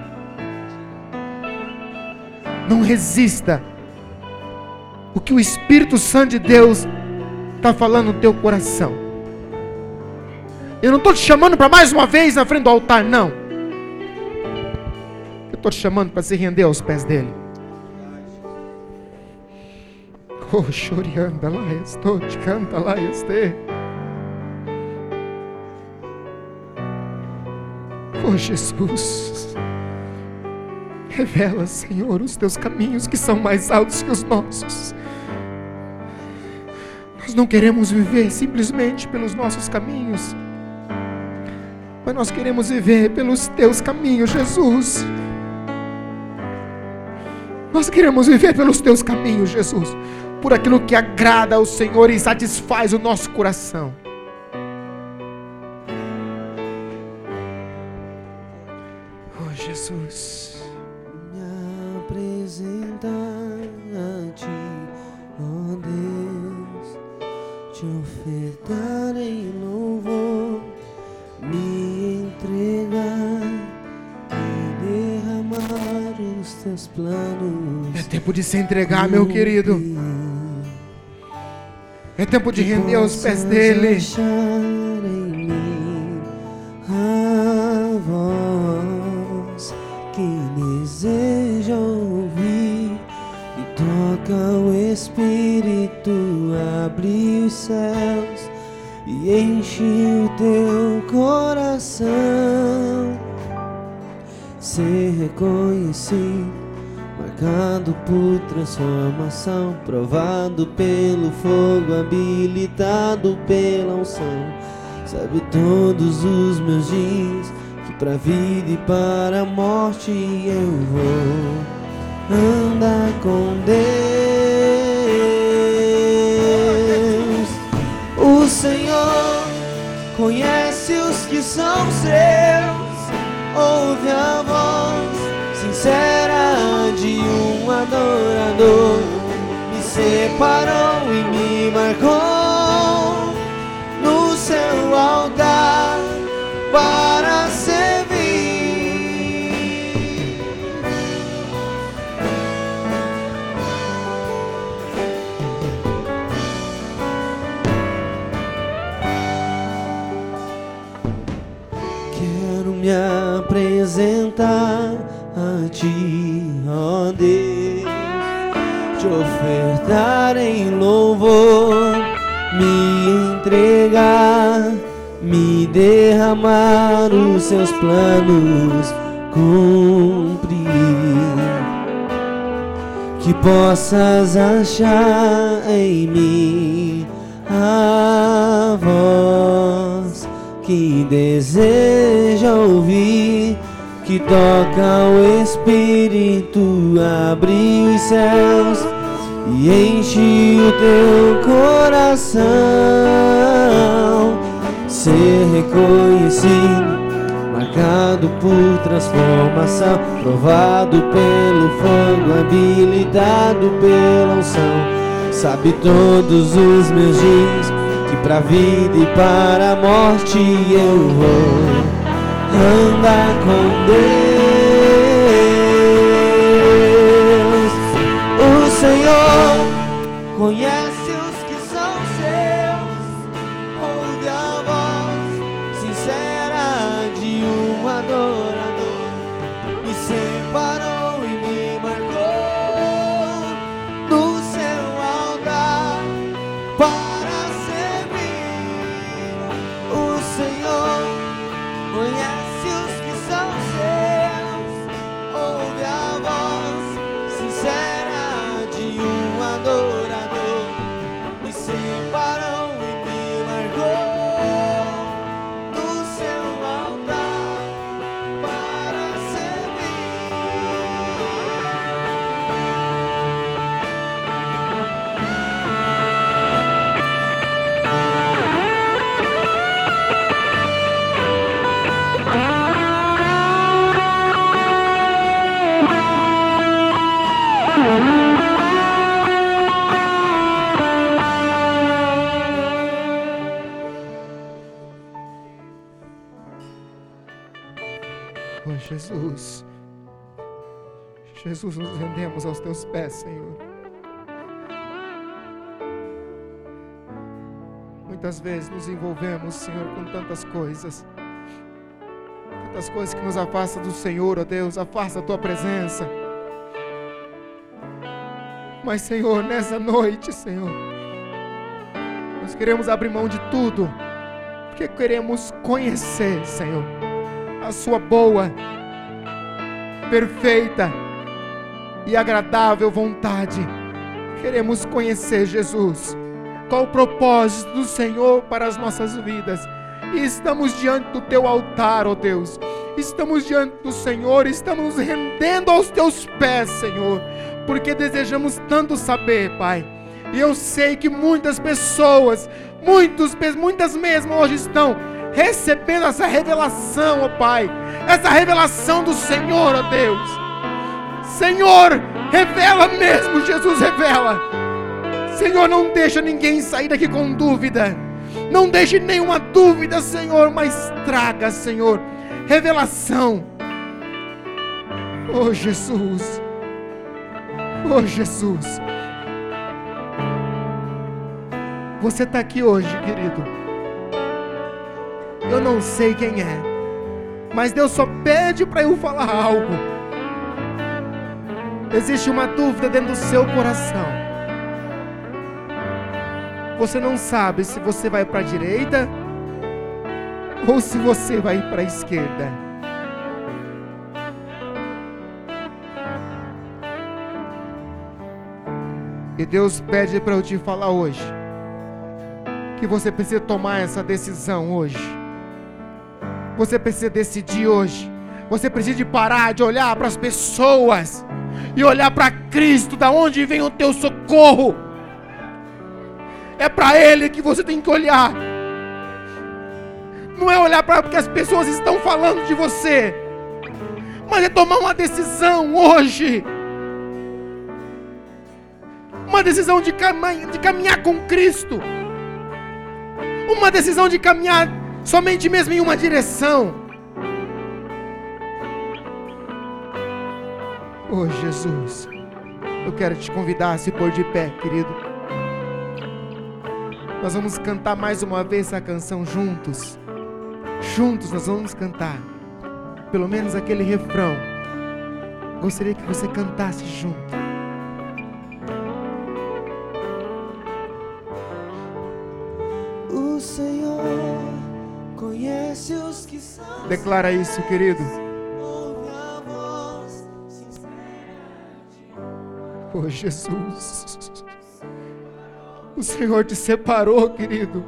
Não resista. O que o Espírito Santo de Deus está falando no teu coração. Eu não estou te chamando para mais uma vez na frente do altar, não. Eu estou te chamando para se render aos pés dele. Oh, chorianda lá estou, canta lá este. Oh, Jesus. Revela, Senhor, os teus caminhos que são mais altos que os nossos. Nós não queremos viver simplesmente pelos nossos caminhos mas nós queremos viver pelos teus caminhos, Jesus. Nós queremos viver pelos teus caminhos, Jesus, por aquilo que agrada ao Senhor e satisfaz o nosso coração. Jesus. Me apresentar a ti, oh Deus, te ofertar em louvor, me entregar e derramar os teus planos. É tempo de se entregar, meu querido. É tempo de render aos pés dele. Em mim a voz o Espírito, abre os céus e enche o teu coração. Ser reconhecido marcado por transformação, provado pelo fogo, habilitado pela unção. Sabe todos os meus dias que pra vida e para a morte eu vou andar com Deus. O Senhor conhece os que são seus, ouve a voz sincera de um adorador. Me separou e me marcou no seu altar apresentar a ti, ó Deus, te ofertar em louvor, me entregar, me derramar os seus planos, cumprir. Que possas achar em mim a voz que deseja ouvir, que toca o Espírito, abre os céus e enche o teu coração. Ser reconhecido, marcado por transformação, provado pelo fogo, habilitado pela unção. Sabe todos os meus dias que pra vida e para a morte eu vou andar com Deus. O Senhor conhece Jesus, nos rendemos aos teus pés, Senhor. Muitas vezes nos envolvemos, Senhor, com tantas coisas. Tantas coisas que nos afastam do Senhor, ó Deus, afasta a tua presença. Mas, Senhor, nessa noite, Senhor, nós queremos abrir mão de tudo, porque queremos conhecer, Senhor, a Sua boa, perfeita e agradável vontade. Queremos conhecer Jesus. Qual o propósito do Senhor para as nossas vidas? E estamos diante do teu altar, ó oh Deus. Estamos diante do Senhor, estamos rendendo aos teus pés, Senhor, porque desejamos tanto saber, Pai. E eu sei que muitas pessoas, muitos, muitas mesmo hoje estão recebendo essa revelação, ó oh Pai. Essa revelação do Senhor, ó oh Deus. Senhor, revela mesmo, Jesus, revela. Senhor, não deixa ninguém sair daqui com dúvida. Não deixe nenhuma dúvida, Senhor, mas traga, Senhor, revelação. Oh Jesus. Oh Jesus. Você está aqui hoje, querido. Eu não sei quem é, mas Deus só pede para eu falar algo. Existe uma dúvida dentro do seu coração. Você não sabe se você vai para a direita ou se você vai para a esquerda. E Deus pede para eu te falar hoje que você precisa tomar essa decisão hoje. Você precisa decidir hoje. Você precisa de parar de olhar para as pessoas e olhar para Cristo, da onde vem o teu socorro. É para Ele que você tem que olhar. Não é olhar para o que as pessoas estão falando de você, mas é tomar uma decisão hoje. Uma decisão de, de caminhar com Cristo. Uma decisão de caminhar somente mesmo em uma direção. Oh Jesus, eu quero te convidar a se pôr de pé, querido. Nós vamos cantar mais uma vez essa canção juntos. Juntos nós vamos cantar. Pelo menos aquele refrão. Gostaria que você cantasse junto. O Senhor conhece os que são. Declara isso, querido. Oh Jesus. O Senhor te separou, querido.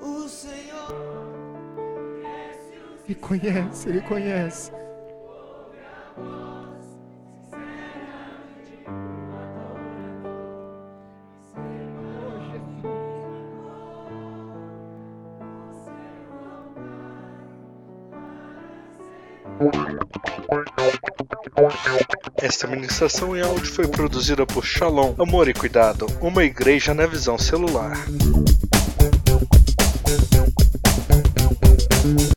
O Senhor Ele conhece, Ele conhece. Esta ministração em áudio foi produzida por Shalom, Amor e Cuidado, uma igreja na visão celular.